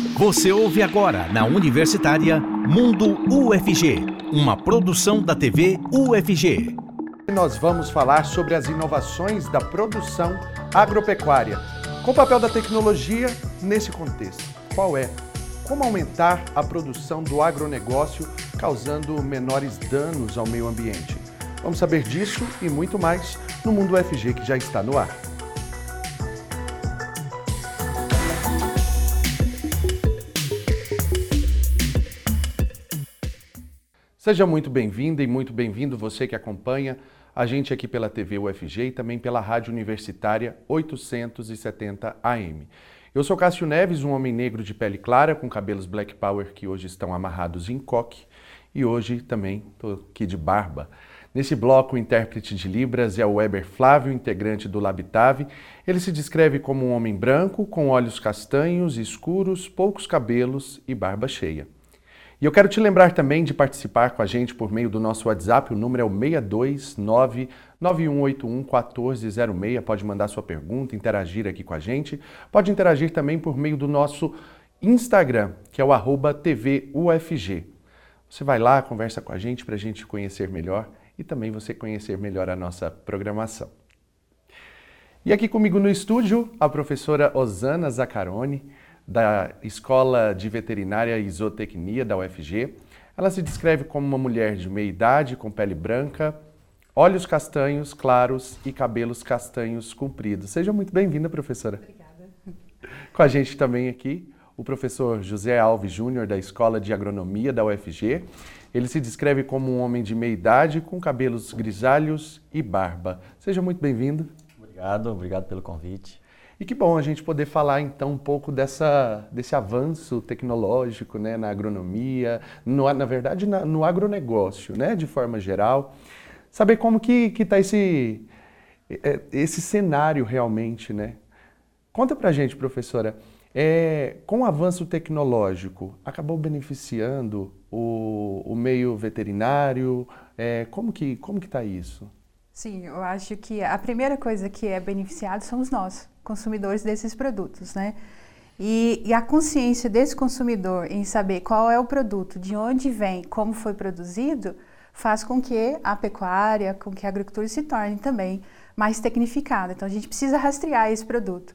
Você ouve agora na Universitária Mundo UFG, uma produção da TV UFG. Nós vamos falar sobre as inovações da produção agropecuária, com o papel da tecnologia nesse contexto. Qual é? Como aumentar a produção do agronegócio causando menores danos ao meio ambiente? Vamos saber disso e muito mais no Mundo UFG que já está no ar. Seja muito bem-vinda e muito bem-vindo você que acompanha a gente aqui pela TV UFG e também pela Rádio Universitária 870 AM. Eu sou Cássio Neves, um homem negro de pele clara com cabelos black power que hoje estão amarrados em coque e hoje também estou aqui de barba. Nesse bloco, o intérprete de Libras é o Weber Flávio, integrante do Labitave. Ele se descreve como um homem branco, com olhos castanhos, escuros, poucos cabelos e barba cheia. E eu quero te lembrar também de participar com a gente por meio do nosso WhatsApp, o número é o 629 9181 1406. Pode mandar sua pergunta, interagir aqui com a gente. Pode interagir também por meio do nosso Instagram, que é o arroba TVUFG. Você vai lá, conversa com a gente para a gente conhecer melhor e também você conhecer melhor a nossa programação. E aqui comigo no estúdio, a professora Osana Zaccaroni da Escola de Veterinária e Zootecnia da UFG. Ela se descreve como uma mulher de meia idade, com pele branca, olhos castanhos claros e cabelos castanhos compridos. Seja muito bem-vinda, professora. Obrigada. Com a gente também aqui o professor José Alves Júnior, da Escola de Agronomia da UFG. Ele se descreve como um homem de meia idade, com cabelos grisalhos e barba. Seja muito bem-vindo. Obrigado, obrigado pelo convite. E que bom a gente poder falar então um pouco dessa, desse avanço tecnológico né, na agronomia, no, na verdade na, no agronegócio, né, de forma geral. Saber como que está esse, é, esse cenário realmente, né? Conta pra gente, professora, é, com o avanço tecnológico, acabou beneficiando o, o meio veterinário? É, como que como que está isso? Sim, eu acho que a primeira coisa que é beneficiado somos nós, consumidores desses produtos, né? E, e, a consciência desse consumidor em saber qual é o produto, de onde vem, como foi produzido, faz com que a pecuária, com que a agricultura se torne também mais tecnificada. Então a gente precisa rastrear esse produto.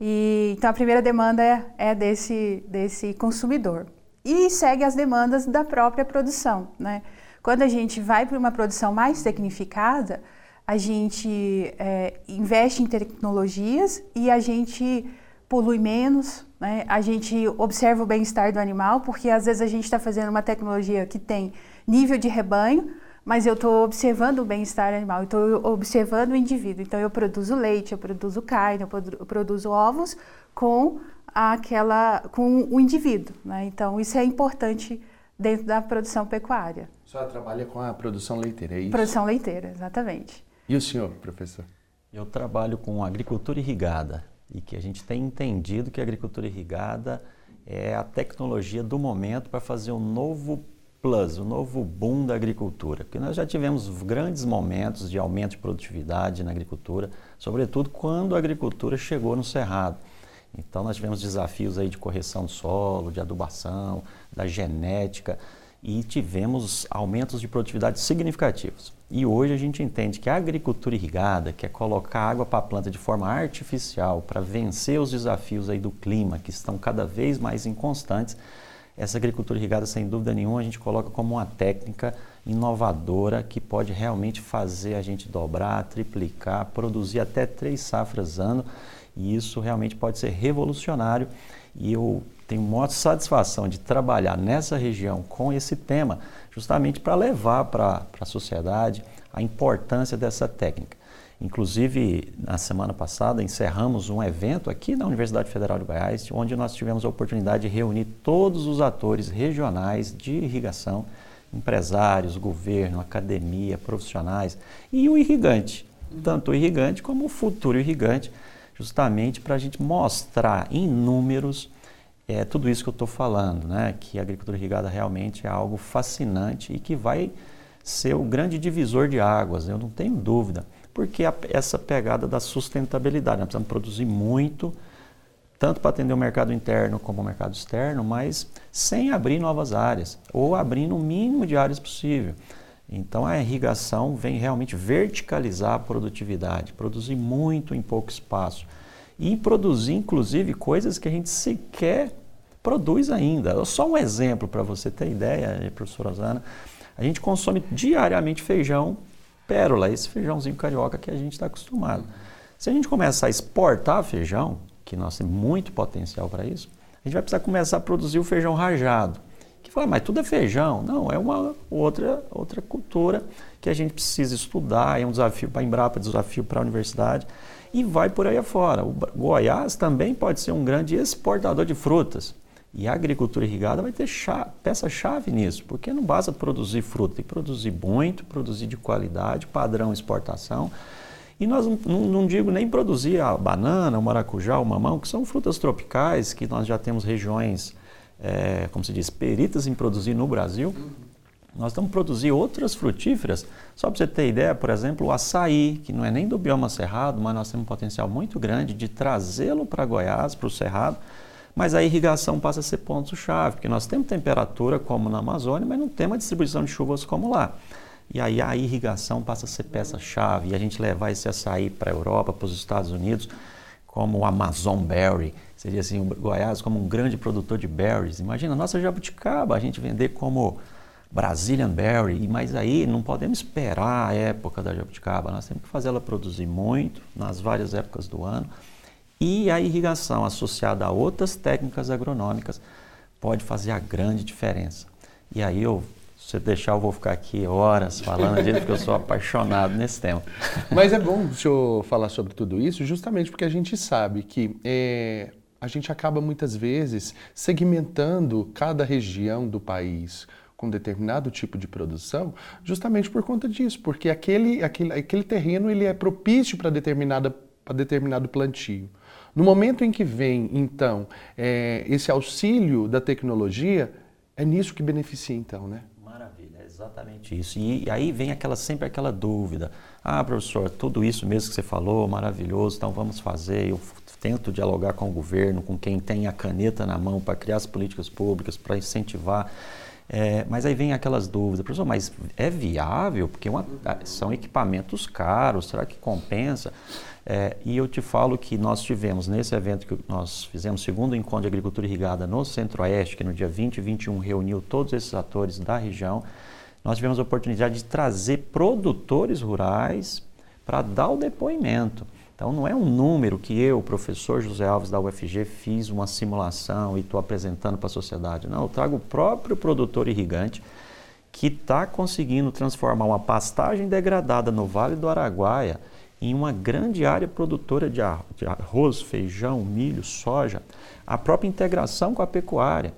E, então a primeira demanda é, é desse, desse consumidor. E segue as demandas da própria produção, né? Quando a gente vai para uma produção mais tecnificada, a gente é, investe em tecnologias e a gente polui menos, né? a gente observa o bem-estar do animal, porque às vezes a gente está fazendo uma tecnologia que tem nível de rebanho, mas eu estou observando o bem-estar animal, estou observando o indivíduo. Então eu produzo leite, eu produzo carne, eu produzo ovos com aquela, com o indivíduo. Né? Então isso é importante dentro da produção pecuária. A senhora trabalha com a produção leiteira, é isso? Produção leiteira, exatamente. E o senhor, professor? Eu trabalho com agricultura irrigada e que a gente tem entendido que a agricultura irrigada é a tecnologia do momento para fazer um novo plus, um novo boom da agricultura. Porque nós já tivemos grandes momentos de aumento de produtividade na agricultura, sobretudo quando a agricultura chegou no cerrado. Então nós tivemos desafios aí de correção do solo, de adubação, da genética e tivemos aumentos de produtividade significativos. E hoje a gente entende que a agricultura irrigada, que é colocar água para a planta de forma artificial para vencer os desafios aí do clima, que estão cada vez mais inconstantes, essa agricultura irrigada, sem dúvida nenhuma, a gente coloca como uma técnica inovadora que pode realmente fazer a gente dobrar, triplicar, produzir até três safras ano e isso realmente pode ser revolucionário. E eu tenho muita satisfação de trabalhar nessa região com esse tema, justamente para levar para a sociedade a importância dessa técnica. Inclusive, na semana passada, encerramos um evento aqui na Universidade Federal de Goiás, onde nós tivemos a oportunidade de reunir todos os atores regionais de irrigação, empresários, governo, academia, profissionais e o irrigante, tanto o irrigante como o futuro irrigante, justamente para a gente mostrar em números é, tudo isso que eu estou falando, né? que a agricultura irrigada realmente é algo fascinante e que vai ser o grande divisor de águas, eu não tenho dúvida, porque a, essa pegada da sustentabilidade, nós precisamos produzir muito, tanto para atender o mercado interno como o mercado externo, mas sem abrir novas áreas, ou abrindo o mínimo de áreas possível. Então a irrigação vem realmente verticalizar a produtividade, produzir muito em pouco espaço e produzir inclusive coisas que a gente sequer produz ainda. Só um exemplo para você ter ideia, professora Rosana, a gente consome diariamente feijão pérola, esse feijãozinho carioca que a gente está acostumado. Se a gente começar a exportar feijão, que nós temos muito potencial para isso, a gente vai precisar começar a produzir o feijão rajado. Que fala, mas tudo é feijão. Não, é uma outra, outra cultura que a gente precisa estudar, é um desafio para a Embrapa, desafio para a universidade, e vai por aí afora. O Goiás também pode ser um grande exportador de frutas. E a agricultura irrigada vai ter peça-chave nisso, porque não basta produzir fruta, tem que produzir muito, produzir de qualidade, padrão exportação. E nós não, não, digo nem produzir a banana, o maracujá, o mamão, que são frutas tropicais, que nós já temos regiões, é, como se diz, peritas em produzir no Brasil. Nós estamos produzir outras frutíferas. Só para você ter ideia, por exemplo, o açaí, que não é nem do bioma cerrado, mas nós temos um potencial muito grande de trazê-lo para Goiás, para o cerrado. Mas a irrigação passa a ser ponto-chave, porque nós temos temperatura como na Amazônia, mas não temos a distribuição de chuvas como lá. E aí a irrigação passa a ser peça-chave e a gente levar esse açaí para a Europa, para os Estados Unidos, como o Amazon Berry, seria assim, o Goiás como um grande produtor de berries. Imagina, nossa jabuticaba, a gente vender como Brazilian Berry, mas aí não podemos esperar a época da jabuticaba, nós temos que fazer ela produzir muito nas várias épocas do ano. E a irrigação associada a outras técnicas agronômicas pode fazer a grande diferença. E aí eu se deixar, eu vou ficar aqui horas falando disso, porque eu sou apaixonado nesse tema. Mas é bom o senhor falar sobre tudo isso, justamente porque a gente sabe que é, a gente acaba muitas vezes segmentando cada região do país com determinado tipo de produção, justamente por conta disso, porque aquele, aquele, aquele terreno ele é propício para determinada para determinado plantio. No momento em que vem, então, é, esse auxílio da tecnologia, é nisso que beneficia, então, né? Exatamente isso. E, aí vem aquela sempre aquela dúvida. Ah, professor, tudo isso mesmo que você falou, maravilhoso, então vamos fazer. Eu tento dialogar com o governo, com quem tem a caneta na mão para criar as políticas públicas, para incentivar. É, mas aí vem aquelas dúvidas, professor, mas é viável? Porque uma, são equipamentos caros, será que compensa? É, e eu te falo que nós tivemos nesse evento que nós fizemos, segundo encontro de agricultura irrigada no Centro-Oeste, que no dia 20 e 21 reuniu todos esses atores da região nós tivemos a oportunidade de trazer produtores rurais para dar o depoimento. Então, não é um número que eu, professor José Alves da UFG, fiz uma simulação e estou apresentando para a sociedade. Não, eu trago o próprio produtor irrigante que está conseguindo transformar uma pastagem degradada no Vale do Araguaia em uma grande área produtora de arroz, feijão, milho, soja. A própria integração com a pecuária,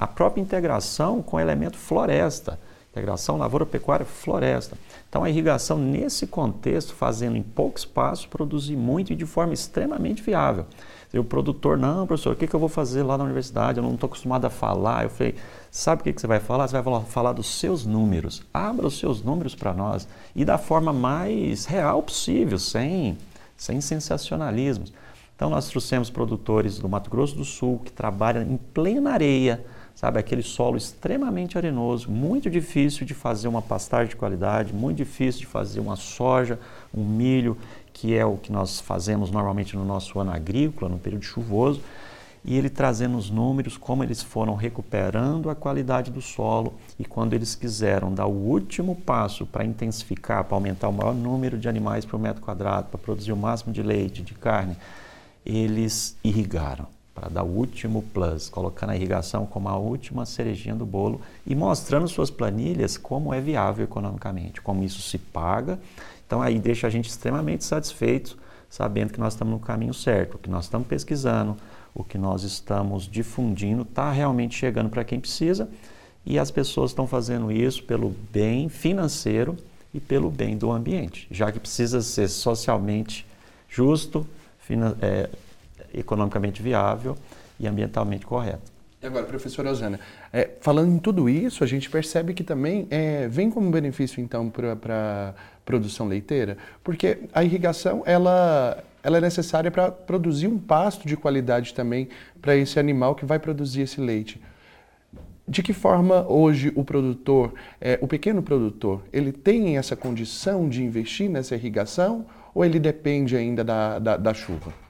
a própria integração com o elemento floresta integração lavoura, pecuária, floresta. Então a irrigação nesse contexto, fazendo em pouco espaço, produzir muito e de forma extremamente viável. E o produtor, não, professor, o que, eu vou fazer lá na universidade? Eu não estou acostumado a falar. Eu falei, sabe o que, que você vai falar? Você vai falar dos seus números. Abra os seus números para nós e da forma mais real possível, sem, sem sensacionalismos. Então nós trouxemos produtores do Mato Grosso do Sul que trabalham em plena areia, sabe? Aquele solo extremamente arenoso, muito difícil de fazer uma pastagem de qualidade, muito difícil de fazer uma soja, um milho, que é o que nós fazemos normalmente no nosso ano agrícola, no período chuvoso, e ele trazendo os números, como eles foram recuperando a qualidade do solo e quando eles quiseram dar o último passo para intensificar, para aumentar o maior número de animais por metro quadrado, para produzir o máximo de leite, de carne, eles irrigaram para dar o último plus, colocando a irrigação como a última cerejinha do bolo e mostrando suas planilhas como é viável economicamente, como isso se paga. Então aí deixa a gente extremamente satisfeito, sabendo que nós estamos no caminho certo, o que nós estamos pesquisando, o que nós estamos difundindo está realmente chegando para quem precisa e as pessoas estão fazendo isso pelo bem financeiro e pelo bem do ambiente, já que precisa ser socialmente justo, é, economicamente viável e ambientalmente correto. E agora, professora Osana, é, falando em tudo isso, a gente percebe que também é, vem como benefício, então, para a produção leiteira, porque a irrigação, ela, ela é necessária para produzir um pasto de qualidade também para esse animal que vai produzir esse leite. De que forma hoje o produtor, é, o pequeno produtor, ele tem essa condição de investir nessa irrigação ou ele depende ainda da, da, da chuva?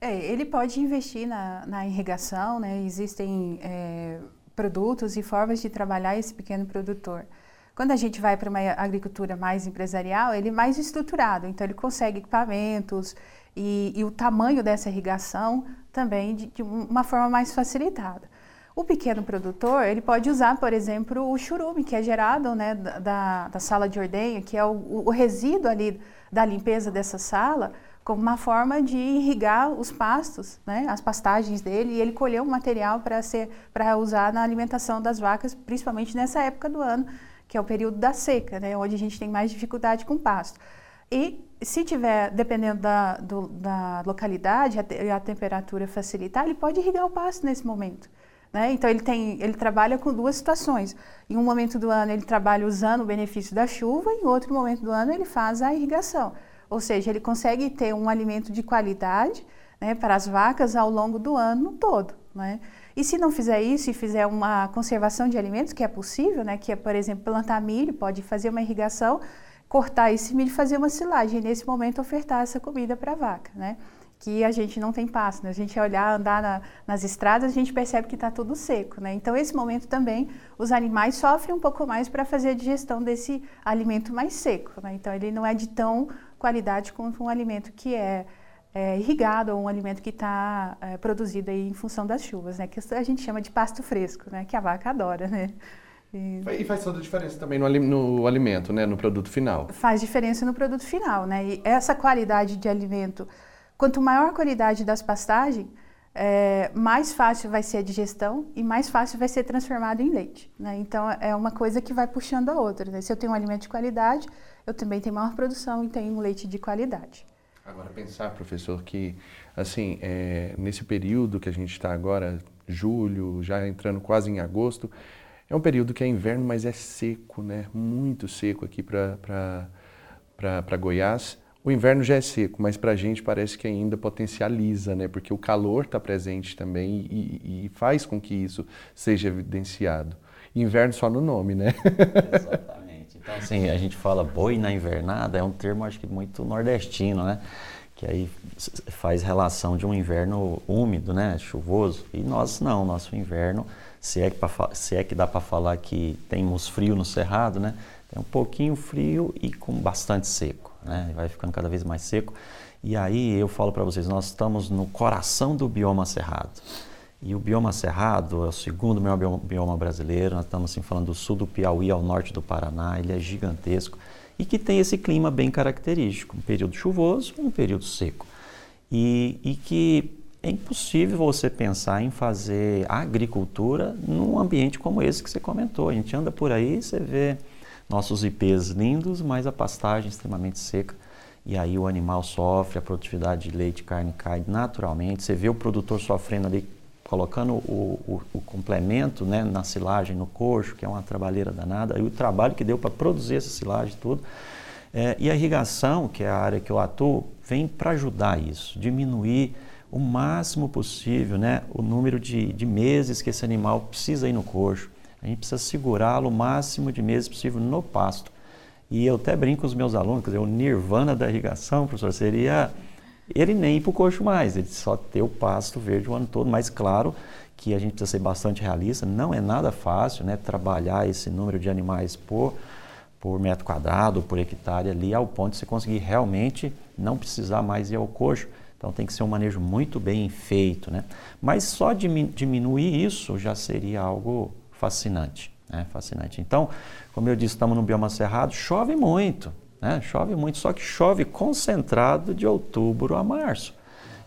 É, ele pode investir na, na irrigação, né? existem é, produtos e formas de trabalhar esse pequeno produtor. Quando a gente vai para uma agricultura mais empresarial, ele é mais estruturado, então ele consegue equipamentos e, e o tamanho dessa irrigação também de, de, uma forma mais facilitada. O pequeno produtor, ele pode usar, por exemplo, o churume, que é gerado né, da, da sala de ordenha, que é o, o resíduo ali da limpeza dessa sala, como uma forma de irrigar os pastos, né, as pastagens dele, e ele colheu um material para ser para usar na alimentação das vacas, principalmente nessa época do ano, que é o período da seca, né, onde a gente tem mais dificuldade com pasto. E se tiver, dependendo da, do, da localidade, a, a, temperatura facilitar, ele pode irrigar o pasto nesse momento. Né? Então ele, tem, ele trabalha com duas situações. Em um momento do ano ele trabalha usando o benefício da chuva, em outro momento do ano ele faz a irrigação. Ou seja, ele consegue ter um alimento de qualidade né, para as vacas ao longo do ano todo. Né? E se não fizer isso e fizer uma conservação de alimentos, que é possível, né, que é, por exemplo, plantar milho, pode fazer uma irrigação, cortar esse milho e fazer uma silagem, e nesse momento ofertar essa comida para a vaca, né? que a gente não tem pasto. Né? A gente olhar, andar na, nas estradas, a gente percebe que está tudo seco. Né? Então, esse momento também, os animais sofrem um pouco mais para fazer a digestão desse alimento mais seco. Né? Então, ele não é de tão qualidade quanto um alimento que é é, irrigado ou um alimento que está é, produzido aí em função das chuvas, né? Que a gente chama de pasto fresco, né? Que a vaca adora, né? E, e faz toda a diferença também no, no, alimento, né? No produto final. Faz diferença no produto final, né? E essa qualidade de alimento, quanto maior a qualidade das pastagens, é, mais fácil vai ser a digestão e mais fácil vai ser transformado em leite. Né? Então, é uma coisa que vai puxando a outra. Né? Se eu tenho um alimento de qualidade, eu também tenho maior produção e tenho um leite de qualidade. Agora, pensar, professor, que, assim, é, nesse período que a gente está agora, julho, já entrando quase em agosto, é um período que é inverno, mas é seco, né? Muito seco aqui para Goiás. O inverno já é seco, mas para a gente parece que ainda potencializa, né? Porque o calor está presente também e, e, faz com que isso seja evidenciado. Inverno só no nome, né? Exatamente. Então, assim, a gente fala boi na invernada, é um termo, acho que muito nordestino, né? Que aí faz relação de um inverno úmido, né? Chuvoso. E nós não, nosso inverno, se é que, se é que dá para falar que temos frio no cerrado, né? Tem um pouquinho frio e com bastante seco, né? Vai ficando cada vez mais seco. E aí eu falo para vocês, nós estamos no coração do bioma cerrado. E o bioma cerrado é o segundo maior bioma brasileiro, nós estamos assim, falando do sul do Piauí ao norte do Paraná, ele é gigantesco e que tem esse clima bem característico, um período chuvoso um período seco. E, e que é impossível você pensar em fazer agricultura num ambiente como esse que você comentou. A gente anda por aí, você vê nossos ipês lindos, mas a pastagem extremamente seca. E aí o animal sofre, a produtividade de leite e carne cai naturalmente. Você vê o produtor sofrendo ali colocando o, o, o, complemento né, na silagem, no coxo, que é uma trabalheira danada, e o trabalho que deu para produzir essa silagem tudo. É, e a irrigação, que é a área que eu atuo, vem para ajudar isso, diminuir o máximo possível né, o número de, de meses que esse animal precisa ir no coxo. A gente precisa segurá-lo o máximo de meses possível no pasto. E eu até brinco com os meus alunos, quer dizer, o nirvana da irrigação, professor, seria ele nem ir para o coxo mais, ele só ter o pasto verde o ano todo. Mas claro que a gente precisa ser bastante realista, não é nada fácil né, trabalhar esse número de animais por, por metro quadrado, por hectare ali, ao ponto de você conseguir realmente não precisar mais ir ao coxo. Então tem que ser um manejo muito bem feito. Né? Mas só diminuir isso já seria algo fascinante. Né? fascinante. Então, como eu disse, estamos no bioma cerrado, chove muito. Né? Chove muito, só que chove concentrado de outubro a março.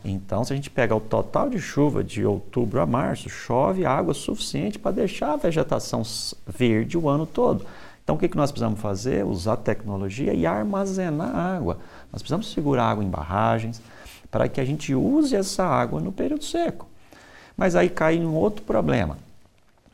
Então, se a gente pega o total de chuva de outubro a março, chove água suficiente para deixar a vegetação verde o ano todo. Então, o que, que nós precisamos fazer? Usar tecnologia e armazenar água. Nós precisamos segurar água em barragens para que a gente use essa água no período seco. Mas aí cai um outro problema.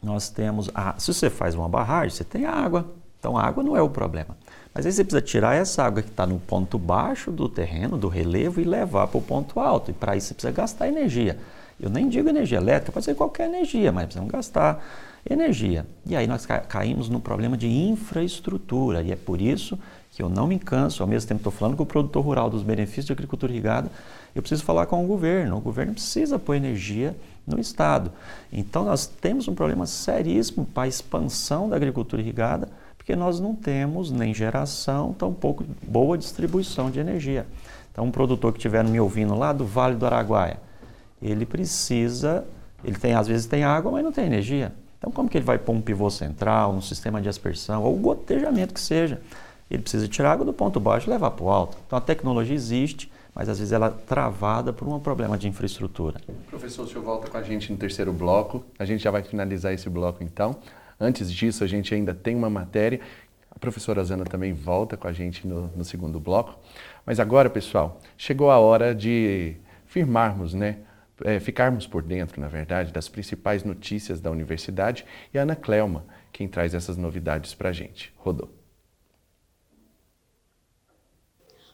Nós temos, a, se você faz uma barragem, você tem água, Então a água não é o problema. Mas aí você precisa tirar essa água que está no ponto baixo do terreno, do relevo, e levar para o ponto alto. E para isso você precisa gastar energia. Eu nem digo energia elétrica, pode ser qualquer energia, mas precisamos gastar energia. E aí nós caímos no problema de infraestrutura. E é por isso que eu não me canso, ao mesmo tempo estou falando com o produtor rural dos benefícios de agricultura irrigada, eu preciso falar com o governo. O governo precisa pôr energia no Estado. Então nós temos um problema seríssimo para a expansão da agricultura irrigada, porque nós não temos nem geração, tampouco boa distribuição de energia. Então um produtor que estiver me ouvindo lá do Vale do Araguaia, ele precisa, ele tem às vezes tem água, mas não tem energia. Então como que ele vai pôr um pivô central, um sistema de aspersão ou gotejamento que seja? Ele precisa tirar água do ponto baixo e levar para o alto. Então a tecnologia existe, mas às vezes ela é travada por um problema de infraestrutura. Professor, o senhor volta com a gente no terceiro bloco. A gente já vai finalizar esse bloco então. Antes disso, a gente ainda tem uma matéria. A professora Zana também volta com a gente no, no segundo bloco. Mas agora, pessoal, chegou a hora de firmarmos, né? É, ficarmos por dentro, na verdade, das principais notícias da universidade e a Ana Clelma, quem traz essas novidades para a gente. Rodou.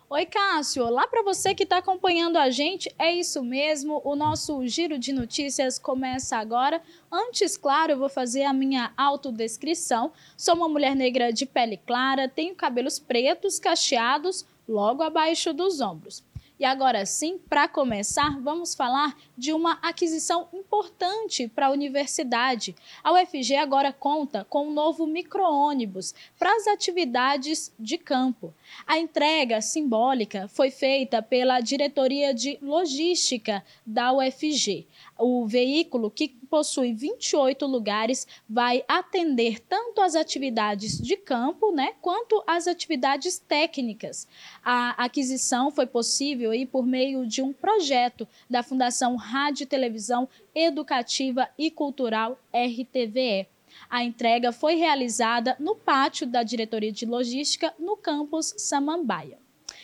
Oi, Cássio. Olá para você que está acompanhando a gente. É isso mesmo. O nosso giro de notícias começa agora. Antes, claro, eu vou fazer a minha autodescrição. Sou uma mulher negra de pele clara, tenho cabelos pretos, cacheados, logo abaixo dos ombros. E agora sim, para começar, vamos falar de uma aquisição importante para a universidade. A UFG agora conta com um novo micro-ônibus para as atividades de campo. A entrega simbólica foi feita pela Diretoria de Logística da UFG. O veículo, que possui 28 lugares, vai atender tanto as atividades de campo, né, quanto as atividades técnicas. A aquisição foi possível aí por meio de um projeto da Fundação Rádio e Televisão Educativa e Cultural RTVE. A entrega foi realizada no pátio da Diretoria de Logística no campus Samambaia.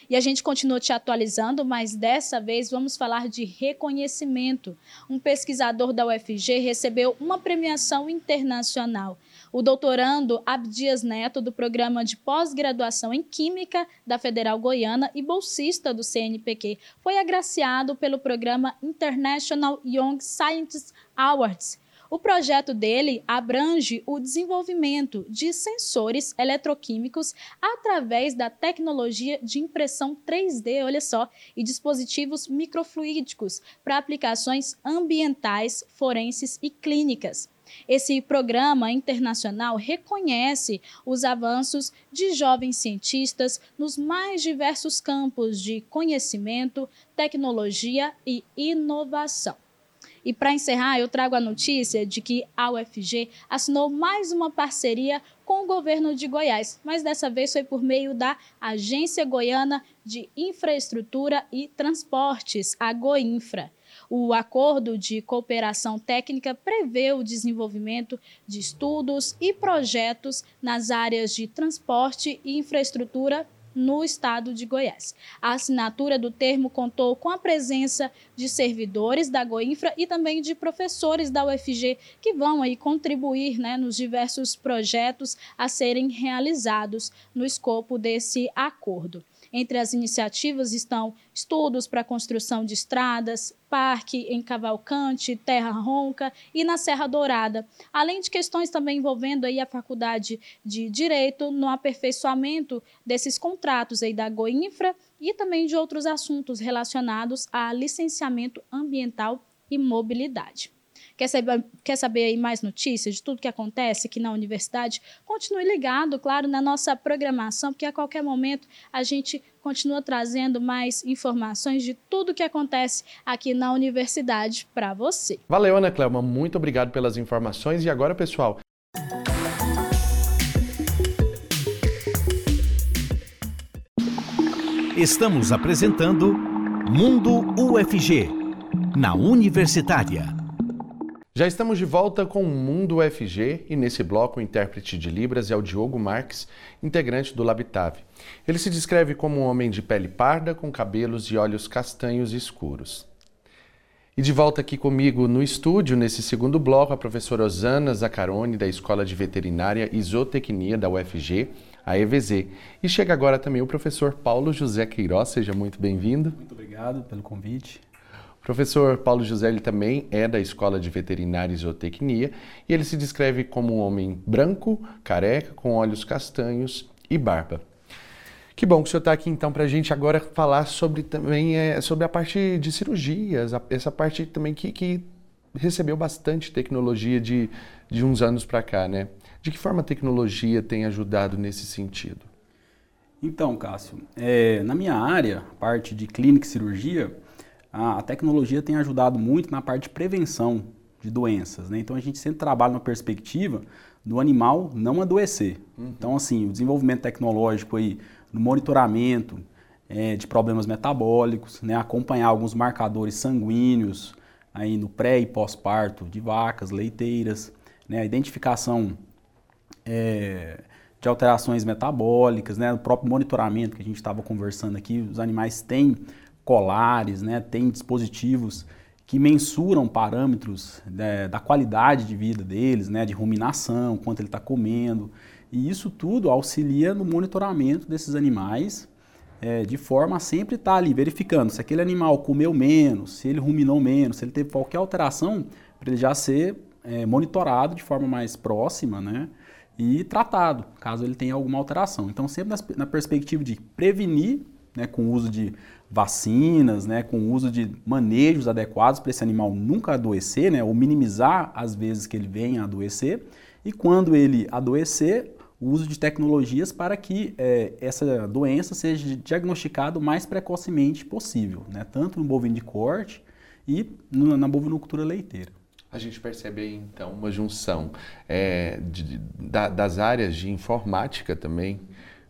E a gente continua te atualizando, mas dessa vez vamos falar de reconhecimento. Um pesquisador da UFG recebeu uma premiação internacional. O doutorando Abdias Neto, do programa de pós-graduação em Química da Federal Goiana e bolsista do CNPq, foi agraciado pelo programa International Young Scientists Awards o projeto dele abrange o desenvolvimento de sensores eletroquímicos através da tecnologia de impressão 3D, olha só, e dispositivos microfluídicos para aplicações ambientais, forenses e clínicas. Esse programa internacional reconhece os avanços de jovens cientistas nos mais diversos campos de conhecimento, tecnologia e inovação. E para encerrar, eu trago a notícia de que a UFG assinou mais uma parceria com o governo de Goiás, mas dessa vez foi por meio da Agência Goiana de Infraestrutura e Transportes, a Goinfra. O acordo de cooperação técnica prevê o desenvolvimento de estudos e projetos nas áreas de transporte e infraestrutura no estado de Goiás. A assinatura do termo contou com a presença de servidores da Goinfra e também de professores da UFG que vão aí contribuir né, nos diversos projetos a serem realizados no escopo desse acordo. Entre as iniciativas estão estudos para construção de estradas, parque em Cavalcante, Terra Ronca e na Serra Dourada, além de questões também envolvendo aí a Faculdade de Direito no aperfeiçoamento desses contratos aí da Goinfra e também de outros assuntos relacionados a licenciamento ambiental e mobilidade. Quer saber, quer saber aí mais notícias de tudo que acontece aqui na universidade? Continue ligado, claro, na nossa programação, porque a qualquer momento a gente continua trazendo mais informações de tudo que acontece aqui na universidade para você. Valeu, Ana Clelma. Muito obrigado pelas informações. E agora, pessoal. Estamos apresentando Mundo UFG, na Universitária. Já estamos de volta com o Mundo UFG e nesse bloco o intérprete de Libras é o Diogo Marques, integrante do Labitave. Ele se descreve como um homem de pele parda com cabelos e olhos castanhos escuros. E de volta aqui comigo no estúdio, nesse segundo bloco, a professora Osana Zaccaroni, da Escola de Veterinária e Zootecnia da UFG, a EVZ. E chega agora também o professor Paulo José Queiroz, seja muito bem-vindo. Muito obrigado pelo convite. O professor Paulo José também é da Escola de Veterinária e Zootecnia e ele se descreve como um homem branco, careca, com olhos castanhos e barba. Que bom que o senhor está aqui então para a gente agora falar sobre também é, sobre a parte de cirurgias, a, essa parte também que, que recebeu bastante tecnologia de, de uns anos para cá, né? De que forma a tecnologia tem ajudado nesse sentido? Então, Cássio, é, na minha área, parte de clínica e cirurgia, a, tecnologia tem ajudado muito na parte de prevenção de doenças, né? Então a gente sempre trabalha na perspectiva do animal não adoecer. Uhum. Então, assim, o desenvolvimento tecnológico aí no monitoramento é, de problemas metabólicos, né, acompanhar alguns marcadores sanguíneos aí no pré e pós-parto de vacas, leiteiras, né, a identificação é, de alterações metabólicas, né, o próprio monitoramento que a gente estava conversando aqui, os animais têm colares, né, têm dispositivos que mensuram parâmetros né, da qualidade de vida deles, né, de ruminação, quanto ele está comendo. E isso tudo auxilia no monitoramento desses animais, é, de forma a sempre estar tá ali verificando se aquele animal comeu menos, se ele ruminou menos, se ele teve qualquer alteração, para ele já ser é, monitorado de forma mais próxima, né? E tratado, caso ele tenha alguma alteração. Então, sempre na perspectiva de prevenir, né, com o uso de vacinas, né, com o uso de manejos adequados para esse animal nunca adoecer, né, ou minimizar as vezes que ele venha a adoecer. E quando ele adoecer, o uso de tecnologias para que é, essa doença seja diagnosticada o mais precocemente possível, né? tanto no bovino de corte e no, na bovinocultura leiteira. A gente percebe aí, então, uma junção é, de, da, das áreas de informática também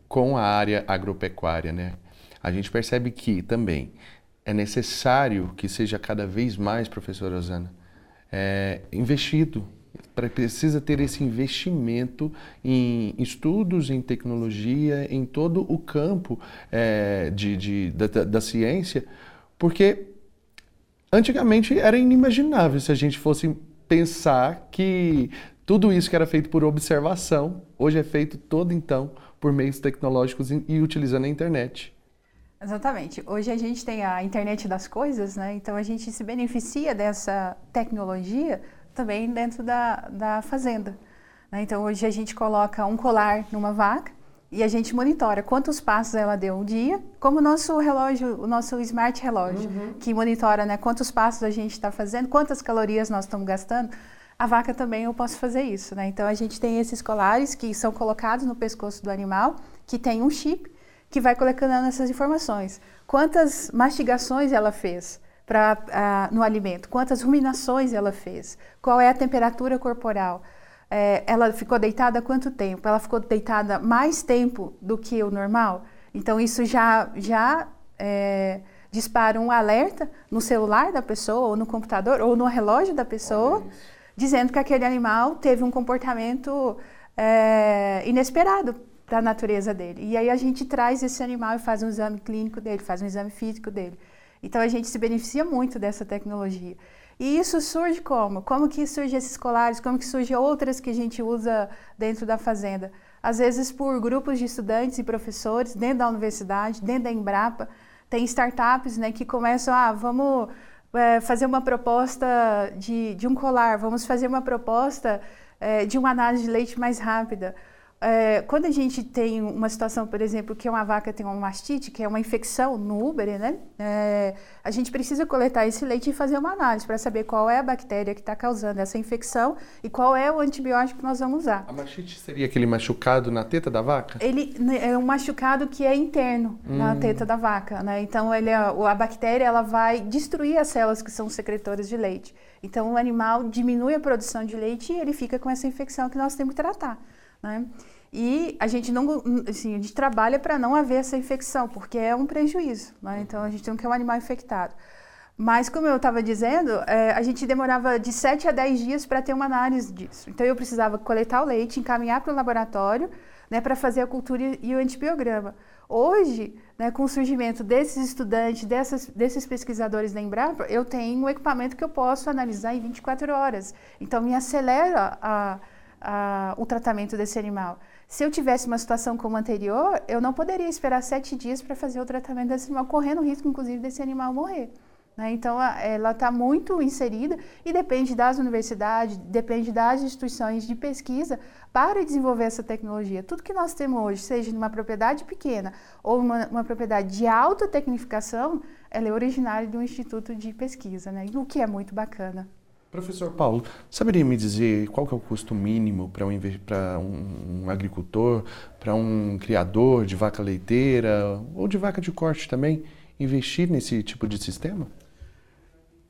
com a área agropecuária, né? A gente percebe que também é necessário que seja cada vez mais, professora Osana, é, investido precisa ter esse investimento em estudos, em tecnologia, em todo o campo é, de, de da, da, ciência, porque antigamente era inimaginável se a gente fosse pensar que tudo isso que era feito por observação, hoje é feito todo então por meios tecnológicos e utilizando a internet. Exatamente. Hoje a gente tem a internet das coisas, né? Então a gente se beneficia dessa tecnologia também dentro da, da fazenda. Né? Então, hoje a gente coloca um colar numa vaca e a gente monitora quantos passos ela deu um dia, como o nosso relógio, o nosso smart relógio, uhum. que monitora né, quantos passos a gente está fazendo, quantas calorias nós estamos gastando. A vaca também eu posso fazer isso, né? Então a gente tem esses colares que são colocados no pescoço do animal, que tem um chip que vai coletando essas informações. Quantas mastigações ela fez? pra, uh, no alimento, quantas ruminações ela fez, qual é a temperatura corporal, é, ela ficou deitada quanto tempo, ela ficou deitada mais tempo do que o normal, então isso já, já é, dispara um alerta no celular da pessoa, ou no computador, ou no relógio da pessoa, dizendo que aquele animal teve um comportamento é, inesperado para a natureza dele. E aí a gente traz esse animal e faz um exame clínico dele, faz um exame físico dele. Então a gente se beneficia muito dessa tecnologia. E isso surge como? Como que surge esses colares? Como que surge outras que a gente usa dentro da fazenda? Às vezes por grupos de estudantes e professores dentro da universidade, dentro da Embrapa, tem startups né, que começam, ah, vamos é, fazer uma proposta de, de um colar, vamos fazer uma proposta é, de uma análise de leite mais rápida. É, quando a gente tem uma situação, por exemplo, que uma vaca tem uma mastite, que é uma infecção no úbere, né? É, a gente precisa coletar esse leite e fazer uma análise para saber qual é a bactéria que está causando essa infecção e qual é o antibiótico que nós vamos usar. A mastite seria aquele machucado na teta da vaca? Ele né, é um machucado que é interno hum. na teta da vaca, né? Então ele, a bactéria ela vai destruir as células que são secretoras de leite. Então o animal diminui a produção de leite e ele fica com essa infecção que nós temos que tratar. Né? E a gente não, assim, a gente trabalha para não haver essa infecção, porque é um prejuízo. Né? Então a gente não quer um animal infectado. Mas, como eu estava dizendo, é, a gente demorava de 7 a 10 dias para ter uma análise disso. Então, eu precisava coletar o leite, encaminhar para o laboratório né, para fazer a cultura e o antibiograma. Hoje, né, com o surgimento desses estudantes, dessas, desses pesquisadores da Embrapa, eu tenho um equipamento que eu posso analisar em 24 horas. Então, me acelera a, o tratamento desse animal. Se eu tivesse uma situação como a anterior, eu não poderia esperar sete dias para fazer o tratamento desse animal, correndo o risco, inclusive, desse animal morrer. Né? Então, ela está muito inserida e depende das universidades, depende das instituições de pesquisa para desenvolver essa tecnologia. Tudo que nós temos hoje, seja numa propriedade pequena ou uma, uma propriedade de alta tecnificação, ela é originária de um instituto de pesquisa, né? o que é muito bacana. Professor Paulo, saberia me dizer qual que é o custo mínimo para um, um, agricultor, para um criador de vaca leiteira ou de vaca de corte também, investir nesse tipo de sistema?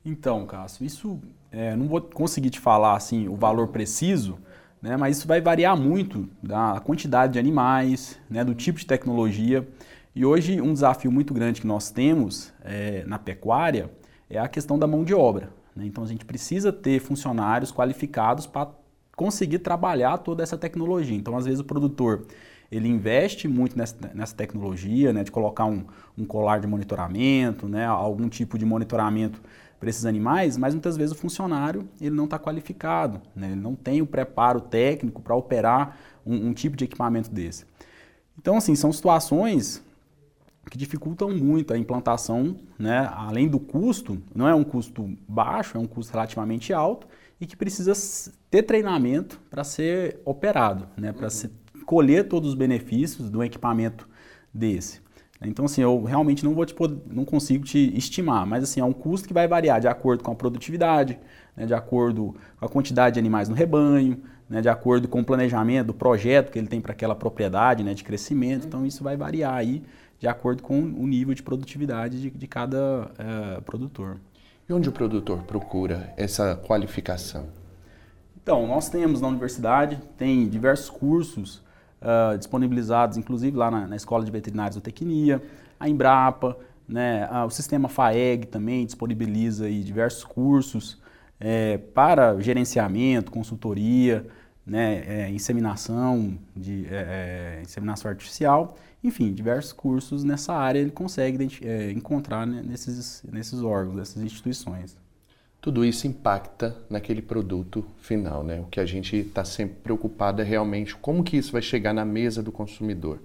Então, Cássio, isso é, não vou conseguir te falar assim o valor preciso, né, mas isso vai variar muito da quantidade de animais, né, do tipo de tecnologia. E hoje um desafio muito grande que nós temos é, na pecuária é a questão da mão de obra. Né? Então a gente precisa ter funcionários qualificados para conseguir trabalhar toda essa tecnologia. Então às vezes o produtor ele investe muito nessa, nessa tecnologia, né, de colocar um, um colar de monitoramento, né, algum tipo de monitoramento para esses animais, mas muitas vezes o funcionário ele não está qualificado, né? ele não tem o preparo técnico para operar um, um, tipo de equipamento desse. Então, assim, são situações que dificultam muito a implantação, né? além do custo, não é um custo baixo, é um custo relativamente alto e que precisa ter treinamento para ser operado, né? para uhum. colher todos os benefícios do equipamento desse. Então, assim, eu realmente não vou te não consigo te estimar, mas assim, é um custo que vai variar de acordo com a produtividade, né, de acordo com a quantidade de animais no rebanho, né, de acordo com o planejamento do projeto que ele tem para aquela propriedade né, de crescimento. Então, isso vai variar aí de acordo com o nível de produtividade de, de cada uh, produtor. E onde o produtor procura essa qualificação? Então, nós temos na universidade, tem diversos cursos uh, disponibilizados, inclusive lá na, na Escola de Veterinários da Tecnia, a Embrapa, né, uh, o sistema FAEG também disponibiliza aí diversos cursos é, para gerenciamento, consultoria, né, é, inseminação, de, é inseminação artificial, enfim, diversos cursos nessa área ele consegue é, encontrar né, nesses, nesses órgãos, nessas instituições tudo isso impacta naquele produto final, né? O que a gente está sempre preocupado é realmente como que isso vai chegar na mesa do consumidor.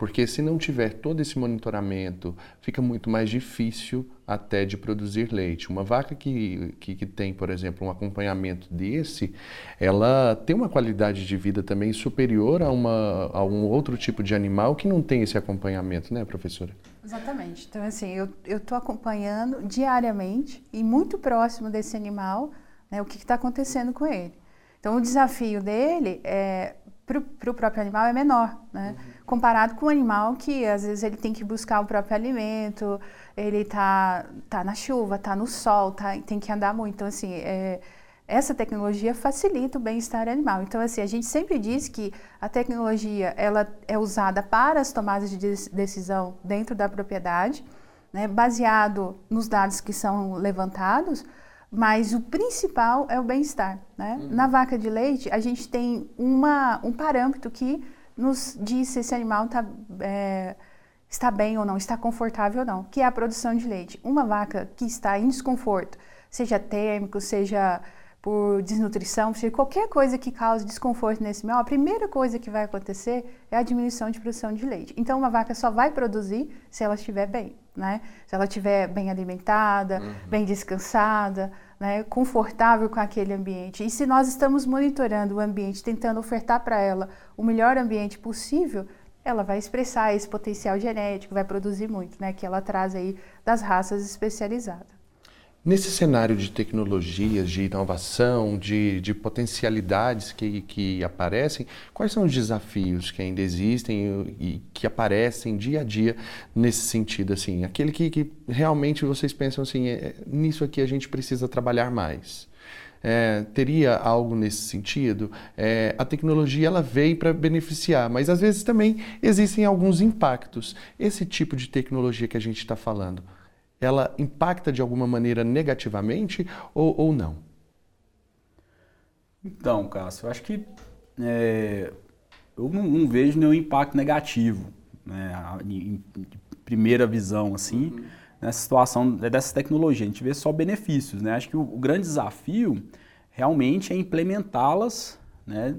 Porque se não tiver todo esse monitoramento, fica muito mais difícil até de produzir leite. Uma vaca que, que, que, tem, por exemplo, um acompanhamento desse, ela tem uma qualidade de vida também superior a, uma, a um outro tipo de animal que não tem esse acompanhamento, né, professora? Exatamente. Então, assim, eu estou acompanhando diariamente e muito próximo desse animal né, o que está acontecendo com ele. Então, o desafio dele é para o próprio animal é menor, né? Uhum. Comparado com o animal que às vezes ele tem que buscar o próprio alimento, ele tá, tá na chuva, tá no sol, tá, tem que andar muito. Então, assim, é, essa tecnologia facilita o bem-estar animal. Então, assim, a gente sempre diz que a tecnologia ela é usada para as tomadas de decisão dentro da propriedade, né, baseado nos dados que são levantados, mas o principal é o bem-estar. Né? Uhum. Na vaca de leite, a gente tem uma, um parâmetro que nos diz se esse animal tá, é, está bem ou não, está confortável ou não, que é a produção de leite. Uma vaca que está em desconforto, seja térmico, seja por desnutrição, seja qualquer coisa que cause desconforto nesse mel, a primeira coisa que vai acontecer é a diminuição de produção de leite. Então, uma vaca só vai produzir se ela estiver bem né? Se ela estiver bem alimentada, uhum. bem descansada, né? confortável com aquele ambiente. E se nós estamos monitorando o ambiente, tentando ofertar para ela o melhor ambiente possível, ela vai expressar esse potencial genético, vai produzir muito, né? Que ela traz aí das raças especializadas. Nesse cenário de tecnologias, de inovação, de, de potencialidades que, que aparecem, quais são os desafios que ainda existem e que aparecem dia a dia nesse sentido? assim Aquele que, que realmente vocês pensam assim, é, nisso aqui a gente precisa trabalhar mais. É, teria algo nesse sentido? É, a tecnologia ela veio para beneficiar, mas às vezes também existem alguns impactos. Esse tipo de tecnologia que a gente está falando, ela impacta de alguma maneira negativamente ou, ou não? Então, Cássio, eu acho que é, eu não, não, vejo nenhum impacto negativo né, em, em primeira visão, assim, uhum. nessa situação dessa tecnologia. A gente vê só benefícios, né? Acho que o, o grande desafio realmente é implementá-las, né,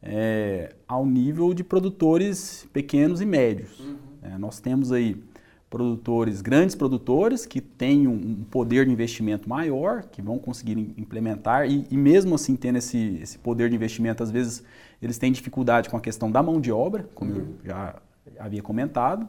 é, ao nível de produtores pequenos e médios. Uhum. É, nós temos aí produtores, grandes produtores, que têm um, poder de investimento maior, que vão conseguir implementar, e, e mesmo assim tendo esse, esse, poder de investimento, às vezes eles têm dificuldade com a questão da mão de obra, como uhum. eu já havia comentado,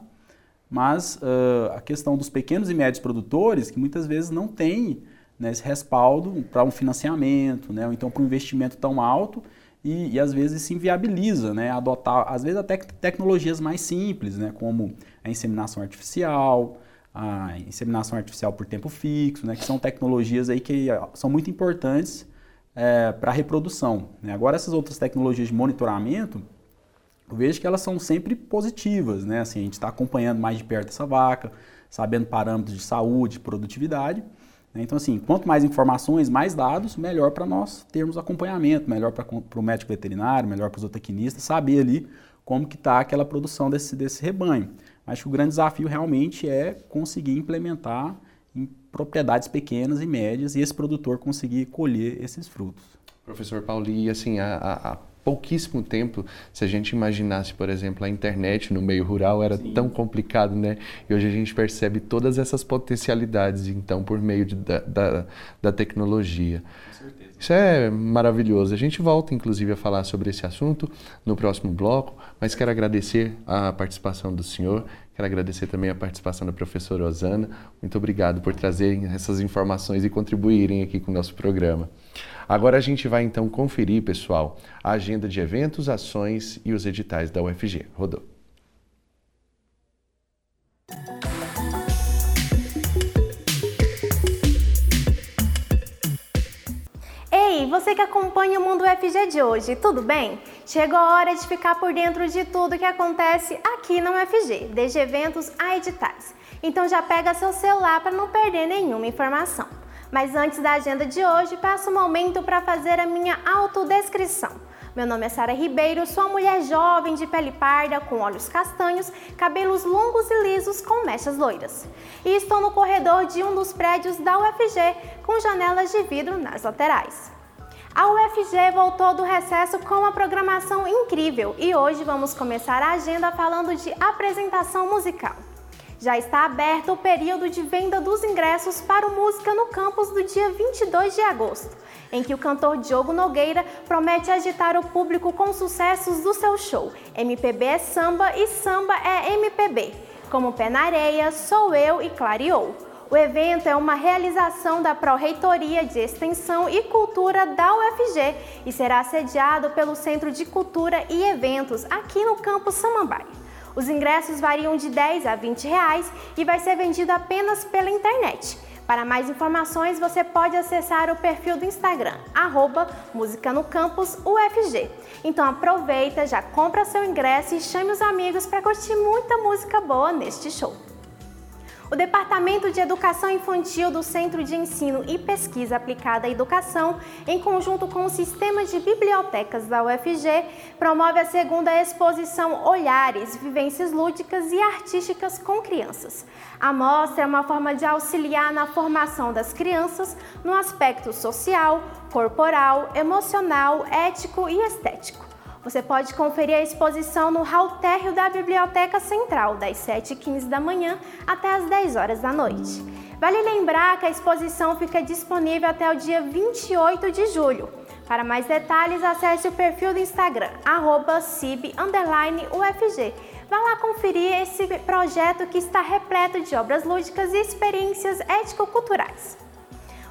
mas uh, a questão dos pequenos e médios produtores, que muitas vezes não têm né, esse respaldo para um financiamento, né, ou então para um investimento tão alto, e, e, às vezes se inviabiliza, né, adotar, às vezes até tecnologias mais simples, né, como a inseminação artificial, a inseminação artificial por tempo fixo, né, que são tecnologias aí que são muito importantes é, para a reprodução. Né. Agora essas outras tecnologias de monitoramento, eu vejo que elas são sempre positivas, né, assim, a gente está acompanhando mais de perto essa vaca, sabendo parâmetros de saúde, produtividade, né? Então, assim, quanto mais informações, mais dados, melhor para nós termos acompanhamento, melhor para o médico veterinário, melhor para os zootecnistas, saber ali como que está aquela produção desse, desse rebanho. Acho que o grande desafio realmente é conseguir implementar em propriedades pequenas e médias e esse produtor conseguir colher esses frutos. Professor Pauli, assim, a, a pouquíssimo tempo, se a gente imaginasse, por exemplo, a internet no meio rural era Sim. tão complicado, né? E hoje a gente percebe todas essas potencialidades, então, por meio de, da, da, da tecnologia. Isso é maravilhoso. A gente volta, inclusive, a falar sobre esse assunto no próximo bloco, mas quero agradecer a participação do senhor, quero agradecer também a participação da professora Osana. Muito obrigado por trazerem essas informações e contribuírem aqui com o nosso programa. Agora a gente vai então conferir, pessoal, a agenda de eventos, ações e os editais da UFG. Rodou. Ei, você que acompanha o Mundo UFG de hoje, tudo bem? Chegou a hora de ficar por dentro de tudo que acontece aqui na UFG, desde eventos a editais. Então já pega seu celular para não perder nenhuma informação. Mas antes da agenda de hoje, passo um momento para fazer a minha autodescrição. Meu nome é Sara Ribeiro, sou uma mulher jovem de pele parda, com olhos castanhos, cabelos longos e lisos com mechas loiras. E estou no corredor de um dos prédios da UFG, com janelas de vidro nas laterais. A UFG voltou do recesso com uma programação incrível e hoje vamos começar a agenda falando de apresentação musical. Já está aberto o período de venda dos ingressos para o Música no Campus do dia 22 de agosto, em que o cantor Diogo Nogueira promete agitar o público com sucessos do seu show MPB é samba e samba é MPB, como Pé na Areia, Sou Eu e Clareou. O evento é uma realização da Pró-Reitoria de Extensão e Cultura da UFG e será sediado pelo Centro de Cultura e Eventos aqui no campus Samambaia. Os ingressos variam de 10 a 20 reais e vai ser vendido apenas pela internet. Para mais informações, você pode acessar o perfil do Instagram, arroba Música no Campus UFG. Então aproveita, já compra seu ingresso e chame os amigos para curtir muita música boa neste show. O Departamento de Educação Infantil do Centro de Ensino e Pesquisa Aplicada à Educação, em conjunto com o Sistema de Bibliotecas da UFG, promove a segunda exposição Olhares, Vivências Lúdicas e Artísticas com Crianças. A mostra é uma forma de auxiliar na formação das crianças no aspecto social, corporal, emocional, ético e estético. Você pode conferir a exposição no hall térreo da Biblioteca Central, das 7h15 da manhã até as 10 horas da noite. Vale lembrar que a exposição fica disponível até o dia 28 de julho. Para mais detalhes, acesse o perfil do Instagram, cib_ufg. Vá lá conferir esse projeto que está repleto de obras lúdicas e experiências ético-culturais.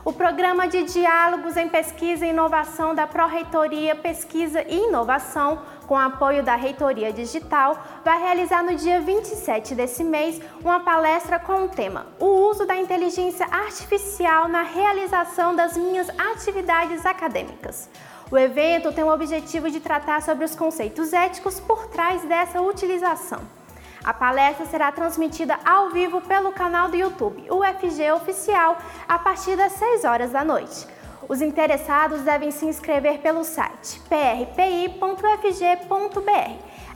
O Programa de Diálogos em Pesquisa e Inovação da Pró-Reitoria Pesquisa e Inovação, com apoio da Reitoria Digital, vai realizar no dia 27 desse mês uma palestra com o tema O uso da inteligência artificial na realização das minhas atividades acadêmicas. O evento tem o objetivo de tratar sobre os conceitos éticos por trás dessa utilização. A palestra será transmitida ao vivo pelo canal do YouTube UFG Oficial a partir das 6 horas da noite. Os interessados devem se inscrever pelo site prpi.fg.br.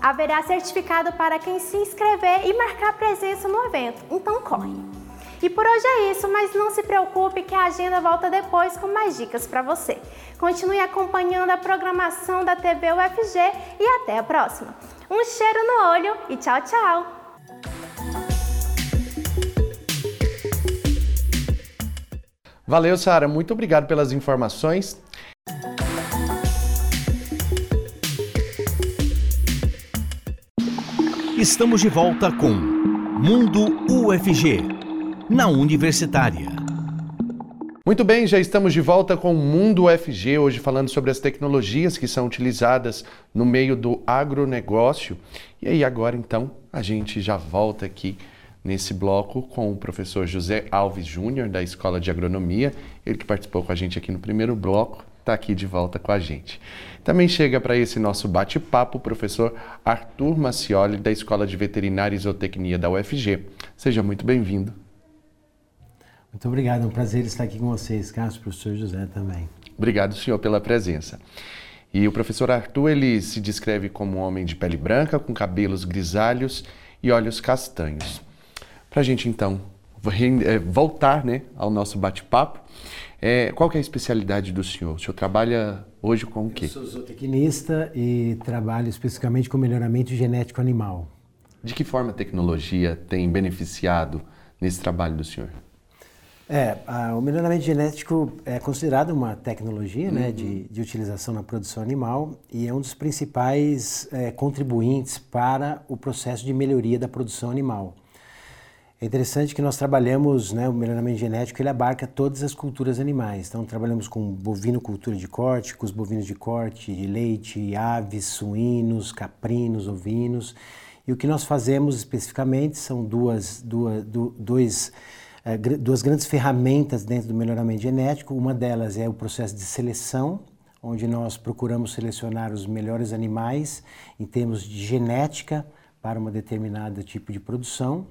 Haverá certificado para quem se inscrever e marcar presença no evento, então corre! E por hoje é isso, mas não se preocupe que a agenda volta depois com mais dicas para você. Continue acompanhando a programação da TV UFG e até a próxima. Um cheiro no olho e tchau, tchau! Valeu, Sara. Muito obrigado pelas informações. Estamos de volta com Mundo UFG, na Universitária. Muito bem, já estamos de volta com o Mundo UFG, hoje falando sobre as tecnologias que são utilizadas no meio do agronegócio. E aí, agora então, a gente já volta aqui nesse bloco com o professor José Alves Júnior, da Escola de Agronomia, ele que participou com a gente aqui no primeiro bloco, está aqui de volta com a gente. Também chega para esse nosso bate-papo o professor Arthur Macioli, da Escola de Veterinária e Zootecnia da UFG. Seja muito bem-vindo. Muito obrigado, é um prazer estar aqui com vocês, Cássio, professor José também. Obrigado, senhor, pela presença. E o professor Arthur, ele se descreve como um homem de pele branca, com cabelos grisalhos e olhos castanhos. Para a gente, então, é, voltar né, ao nosso bate-papo, é, qual é a especialidade do senhor? O senhor trabalha hoje com o quê? Eu sou zootecnista e trabalho especificamente com melhoramento genético animal. De que forma a tecnologia tem beneficiado nesse trabalho do senhor? É, o melhoramento genético é considerado uma tecnologia uhum. né, de, de, utilização na produção animal e é um dos principais é, contribuintes para o processo de melhoria da produção animal. É interessante que nós trabalhamos, né, o melhoramento genético, ele abarca todas as culturas animais. Então, trabalhamos com bovino cultura de corte, com os bovinos de corte, de leite, aves, suínos, caprinos, ovinos. E o que nós fazemos especificamente são duas, duas, dois, duas grandes ferramentas dentro do melhoramento genético. Uma delas é o processo de seleção, onde nós procuramos selecionar os melhores animais em termos de genética para uma determinada tipo de produção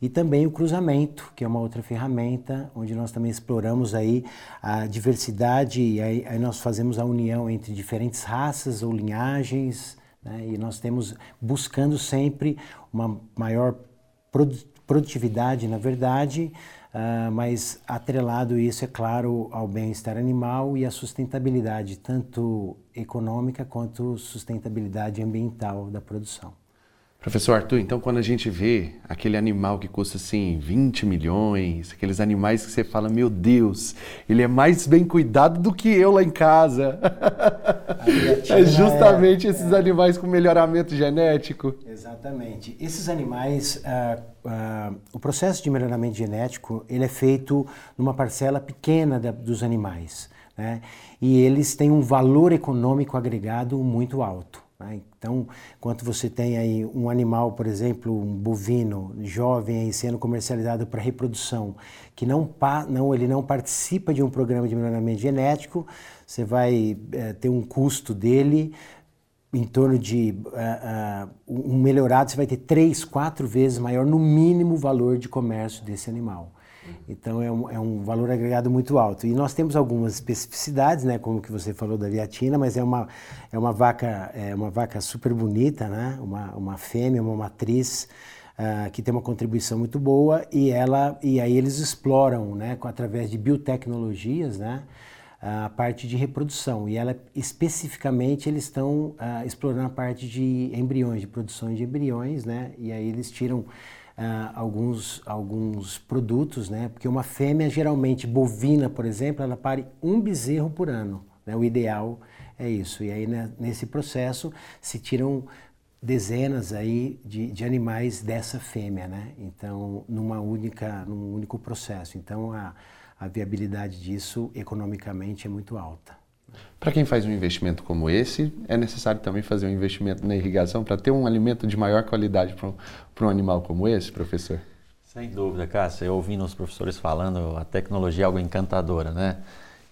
e também o cruzamento, que é uma outra ferramenta onde nós também exploramos aí a diversidade e aí, aí nós fazemos a união entre diferentes raças ou linhagens né? e nós temos buscando sempre uma maior produtividade, na verdade, uh, mas atrelado isso, é claro, ao bem-estar animal e à sustentabilidade, tanto econômica quanto sustentabilidade ambiental da produção. Professor Arthur, então quando a gente vê aquele animal que custa assim 20 milhões, aqueles animais que você fala, meu Deus, ele é mais bem cuidado do que eu lá em casa. é justamente é, esses é. animais com melhoramento genético. Exatamente. Esses animais, uh, uh, o processo de melhoramento genético, ele é feito numa parcela pequena da, dos animais, né? E eles têm um valor econômico agregado muito alto. Né? Então, quando você tem aí um animal, por exemplo, um bovino jovem aí sendo comercializado para reprodução, que não, não, ele não participa de um programa de melhoramento genético, você vai é, ter um custo dele em torno de uh, uh, um melhorado, você vai ter três, quatro vezes maior no mínimo valor de comércio desse animal. Então é um, é um valor agregado muito alto. E nós temos algumas especificidades, né, como que você falou da viatina, mas é uma, é uma, vaca, é uma vaca super bonita, né, uma, uma fêmea, uma matriz, uh, que tem uma contribuição muito boa e, ela, e aí eles exploram, né, através de biotecnologias, né, a parte de reprodução. E ela, especificamente, eles estão uh, explorando a parte de embriões, de produção de embriões, né, e aí eles tiram Uh, alguns, alguns produtos, né? Porque uma fêmea, geralmente bovina, por exemplo, ela pare um bezerro por ano. Né? O ideal é isso. E aí, né, nesse processo, se tiram dezenas aí de, de animais dessa fêmea, né? Então, numa única, num único processo. Então, a, a viabilidade disso, economicamente, é muito alta. Para quem faz um investimento como esse, é necessário também fazer um investimento na irrigação para ter um alimento de maior qualidade para um, animal como esse, professor? Sem dúvida, Cássio. Eu ouvindo os professores falando, a tecnologia é algo encantadora, né?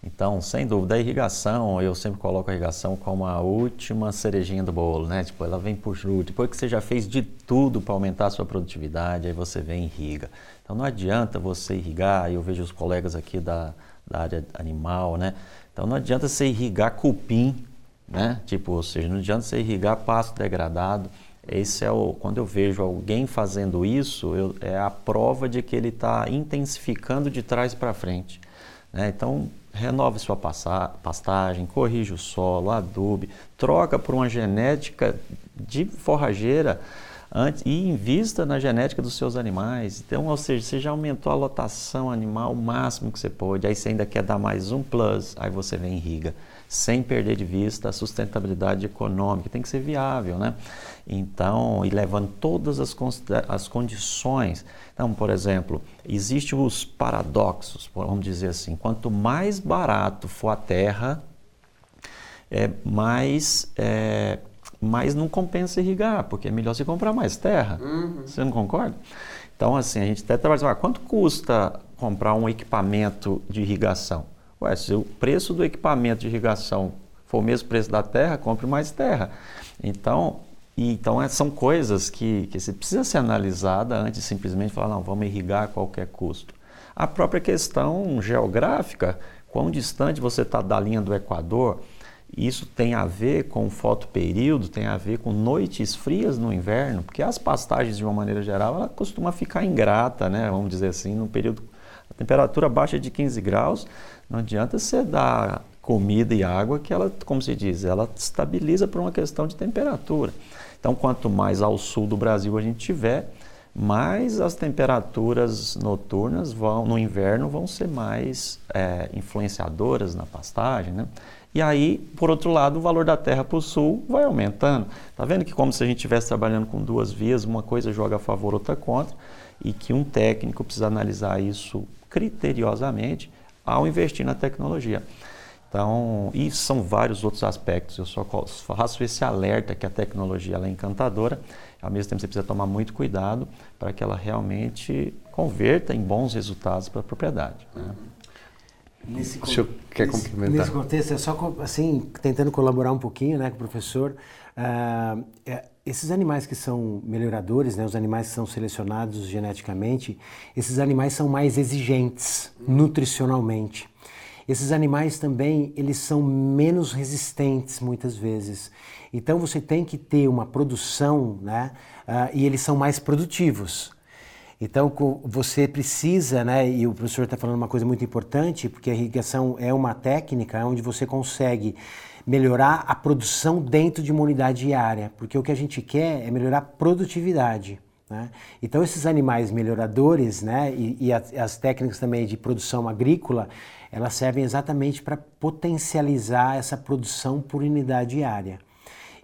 Então, sem dúvida, a irrigação, eu sempre coloco a irrigação como a última cerejinha do bolo, né? Tipo, ela vem por junto. Depois que você já fez de tudo para aumentar a sua produtividade, aí você vem e irriga. Então, não adianta você irrigar, eu vejo os colegas aqui da, da área animal, né? Então não adianta você irrigar cupim, né? Tipo, ou seja, não adianta você irrigar pasto degradado. Esse é o quando eu vejo alguém fazendo isso, eu, é a prova de que ele está intensificando de trás para frente. Né? Então renove sua pastagem, corrija o solo, adube, troca por uma genética de forrageira antes, e invista na genética dos seus animais. Então, ou seja, você já aumentou a lotação animal o máximo que você pode, aí você ainda quer dar mais um plus, aí você vem irriga, sem perder de vista a sustentabilidade econômica, tem que ser viável, né? Então, e levando todas as, as condições. Então, por exemplo, existem os paradoxos, vamos dizer assim, quanto mais barato for a terra, é, mais, é, mais não compensa irrigar, porque é melhor você comprar mais terra. Uhum. Você não concorda? Então, assim, a gente até trabalha, ah, quanto custa comprar um equipamento de irrigação? Ué, se o preço do equipamento de irrigação for o mesmo preço da terra, compre mais terra. Então, e, então é, são coisas que, que você precisa ser analisada antes de simplesmente falar, não, vamos irrigar a qualquer custo. A própria questão geográfica, quão distante você está da linha do Equador, isso tem a ver com fotoperíodo, tem a ver com noites frias no inverno, porque as pastagens, de uma maneira geral, ela costuma ficar ingrata, né? vamos dizer assim, no período. A temperatura baixa de 15 graus, não adianta você dar comida e água que ela, como se diz, ela estabiliza por uma questão de temperatura. Então, quanto mais ao sul do Brasil a gente tiver, mais as temperaturas noturnas vão, no inverno vão ser mais é, influenciadoras na pastagem, né? E aí, por outro lado, o valor da terra para o sul vai aumentando. Tá vendo que como se a gente estivesse trabalhando com duas vias, uma coisa joga a favor, outra contra, e que um técnico precisa analisar isso criteriosamente ao investir na tecnologia. Então, e são vários outros aspectos. Eu só faço esse alerta que a tecnologia é encantadora, ao mesmo tempo você precisa tomar muito cuidado para que ela realmente converta em bons resultados para a propriedade. Né? Nesse, o senhor quer nesse, complementar? Nesse contexto, é só assim, tentando colaborar um pouquinho né, com o professor, uh, é, esses animais que são melhoradores, né, os animais que são selecionados geneticamente, esses animais são mais exigentes nutricionalmente. Esses animais também, eles são menos resistentes muitas vezes. Então você tem que ter uma produção, né? Uh, e eles são mais produtivos. Então você precisa, né? E o professor está falando uma coisa muito importante, porque a irrigação é uma técnica onde você consegue melhorar a produção dentro de uma unidade diária, porque o que a gente quer é melhorar a produtividade. Né? Então, esses animais melhoradores né, e, e as, as, técnicas também de produção agrícola, elas servem exatamente para potencializar essa produção por unidade diária.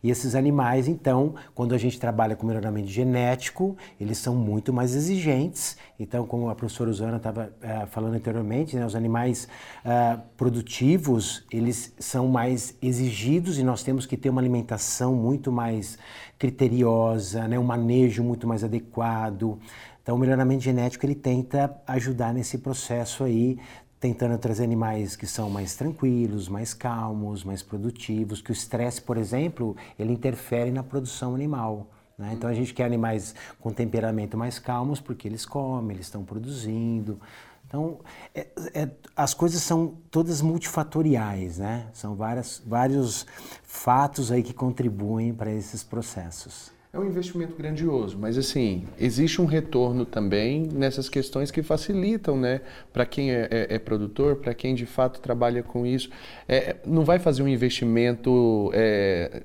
E esses animais, então, quando a gente trabalha com melhoramento genético, eles são muito mais exigentes. Então, como a professora Usana estava uh, falando anteriormente, né, os animais uh, produtivos, eles são mais exigidos e nós temos que ter uma alimentação muito mais criteriosa, né, um manejo muito mais adequado. Então, o melhoramento genético ele tenta ajudar nesse processo aí tentando trazer animais que são mais tranquilos, mais calmos, mais produtivos, que o estresse, por exemplo, ele interfere na produção animal. Né? Então a gente quer animais com temperamento mais calmos porque eles comem, eles estão produzindo. Então é, é, as coisas são todas multifatoriais, né? São várias, vários fatos aí que contribuem para esses processos. É um investimento grandioso, mas assim, existe um retorno também nessas questões que facilitam, né? Para quem é, é, é produtor, para quem de fato trabalha com isso. É, não vai fazer um investimento é,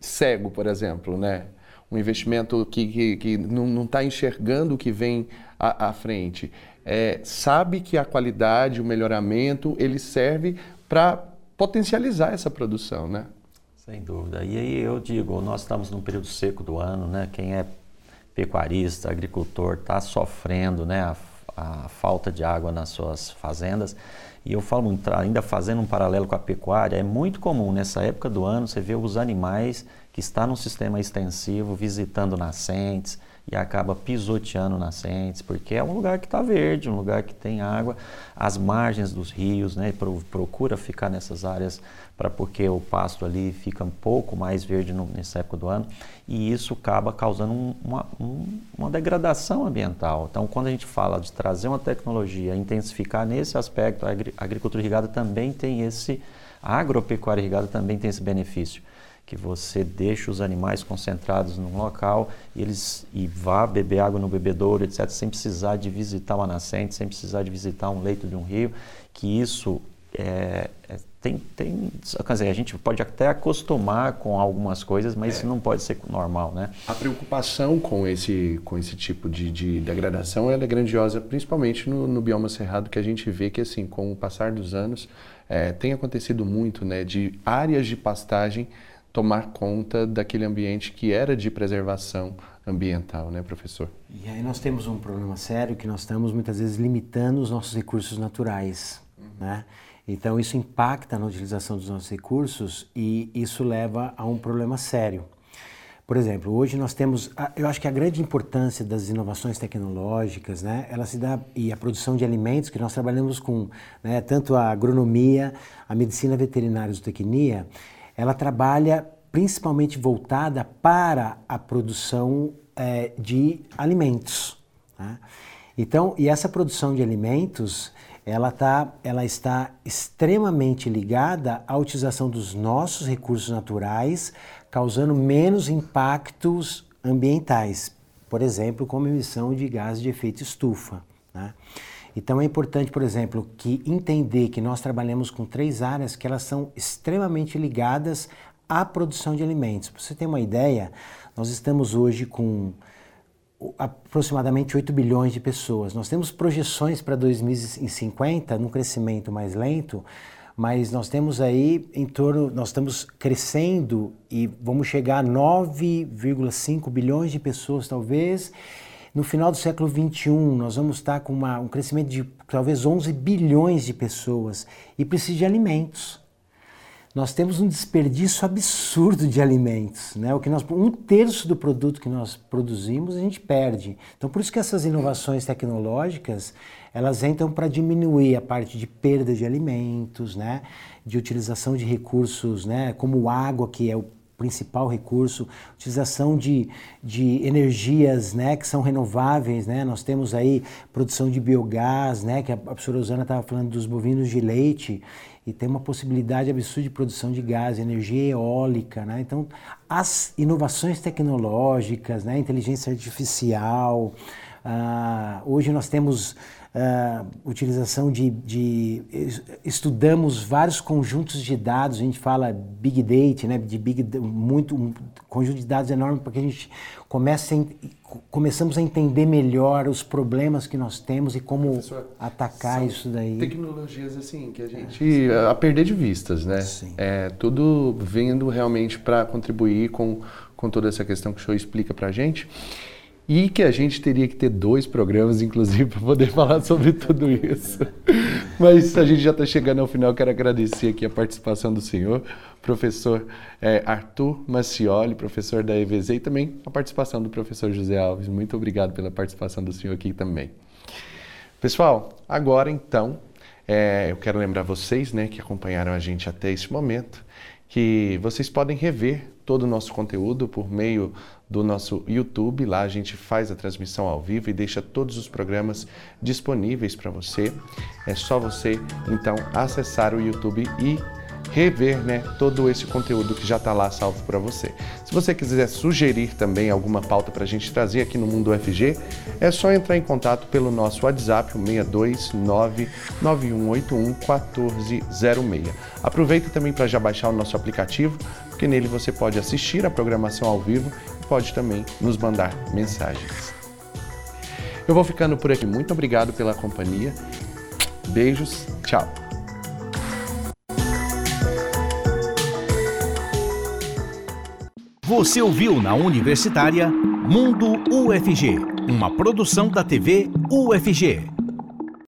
cego, por exemplo, né? Um investimento que, que, que não está enxergando o que vem à, à frente. É, sabe que a qualidade, o melhoramento, ele serve para potencializar essa produção, né? Sem dúvida. E aí eu digo, nós estamos num período seco do ano, né? Quem é pecuarista, agricultor, está sofrendo, né? A, a, falta de água nas suas fazendas. E eu falo, ainda fazendo um paralelo com a pecuária, é muito comum nessa época do ano você ver os animais que estão no sistema extensivo visitando nascentes, e acaba pisoteando nascentes, porque é um lugar que está verde, um lugar que tem água, as margens dos rios, né? Procura ficar nessas áreas para porque o pasto ali fica um pouco mais verde no, nessa época do ano e isso acaba causando um, uma, um, uma degradação ambiental. Então, quando a gente fala de trazer uma tecnologia, intensificar nesse aspecto, a agricultura irrigada também tem esse, a agropecuária irrigada também tem esse benefício que você deixa os animais concentrados num local e eles e vá beber água no bebedouro, etc, sem precisar de visitar uma nascente, sem precisar de visitar um leito de um rio, que isso é, é, tem, tem, quer dizer, a gente pode até acostumar com algumas coisas, mas é. isso não pode ser normal, né? A preocupação com esse, com esse tipo de, de degradação ela é grandiosa, principalmente no, no bioma cerrado, que a gente vê que, assim, com o passar dos anos, é, tem acontecido muito, né, de áreas de pastagem tomar conta daquele ambiente que era de preservação ambiental, né, professor? E aí nós temos um problema sério que nós estamos muitas vezes limitando os nossos recursos naturais, uhum. né? Então isso impacta na utilização dos nossos recursos e isso leva a um problema sério. Por exemplo, hoje nós temos, eu acho que a grande importância das inovações tecnológicas, né, ela se dá e a produção de alimentos que nós trabalhamos com, né, tanto a agronomia, a medicina veterinária e zootecnia, ela trabalha principalmente voltada para a produção é, de alimentos. Tá? Então, e essa produção de alimentos, ela, tá, ela está extremamente ligada à utilização dos nossos recursos naturais, causando menos impactos ambientais, por exemplo, como emissão de gases de efeito estufa. Né? Então é importante, por exemplo, que entender que nós trabalhamos com três áreas que elas são extremamente ligadas à produção de alimentos. Para você ter uma ideia, nós estamos hoje com aproximadamente 8 bilhões de pessoas. Nós temos projeções para 2050 num crescimento mais lento, mas nós temos aí em torno, nós estamos crescendo e vamos chegar a 9,5 bilhões de pessoas talvez no final do século XXI, nós vamos estar com uma, um crescimento de talvez 11 bilhões de pessoas e precisa de alimentos. Nós temos um desperdício absurdo de alimentos, né? O que nós, um terço do produto que nós produzimos a gente perde. Então, por isso que essas inovações tecnológicas elas entram para diminuir a parte de perda de alimentos, né? De utilização de recursos, né? Como água que é o principal recurso, utilização de, de energias né, que são renováveis, né? nós temos aí produção de biogás, né, que a professora Rosana estava falando dos bovinos de leite, e tem uma possibilidade absurda de produção de gás, energia eólica, né? Então, as inovações tecnológicas, né? inteligência artificial, uh, hoje nós temos uh, utilização de, de, estudamos vários conjuntos de dados, a gente fala big data, né, de big muito um conjunto de dados enorme porque a gente começa a, começamos a entender melhor os problemas que nós temos e como Professor, atacar isso daí. Tecnologias assim que a gente é. a perder de vistas, né? Sim. É tudo vindo realmente para contribuir com com toda essa questão que o senhor explica para a gente e que a gente teria que ter dois programas, inclusive, para poder falar sobre tudo isso. Mas a gente já está chegando ao final, quero agradecer aqui a participação do senhor, professor é, Arthur Macioli, professor da EVZ, e também a participação do professor José Alves. Muito obrigado pela participação do senhor aqui também. Pessoal, agora então, é, eu quero lembrar vocês né, que acompanharam a gente até esse momento, que vocês podem rever todo o nosso conteúdo por meio do nosso YouTube. Lá a gente faz a transmissão ao vivo e deixa todos os programas disponíveis para você. É só você então acessar o YouTube e rever né, todo esse conteúdo que já está lá salvo para você. Se você quiser sugerir também alguma pauta para a gente trazer aqui no Mundo UFG, é só entrar em contato pelo nosso WhatsApp, o 62991811406. Aproveita também para já baixar o nosso aplicativo, porque nele você pode assistir a programação ao vivo e pode também nos mandar mensagens. Eu vou ficando por aqui. Muito obrigado pela companhia. Beijos. Tchau. Você ouviu na Universitária Mundo UFG, uma produção da TV UFG.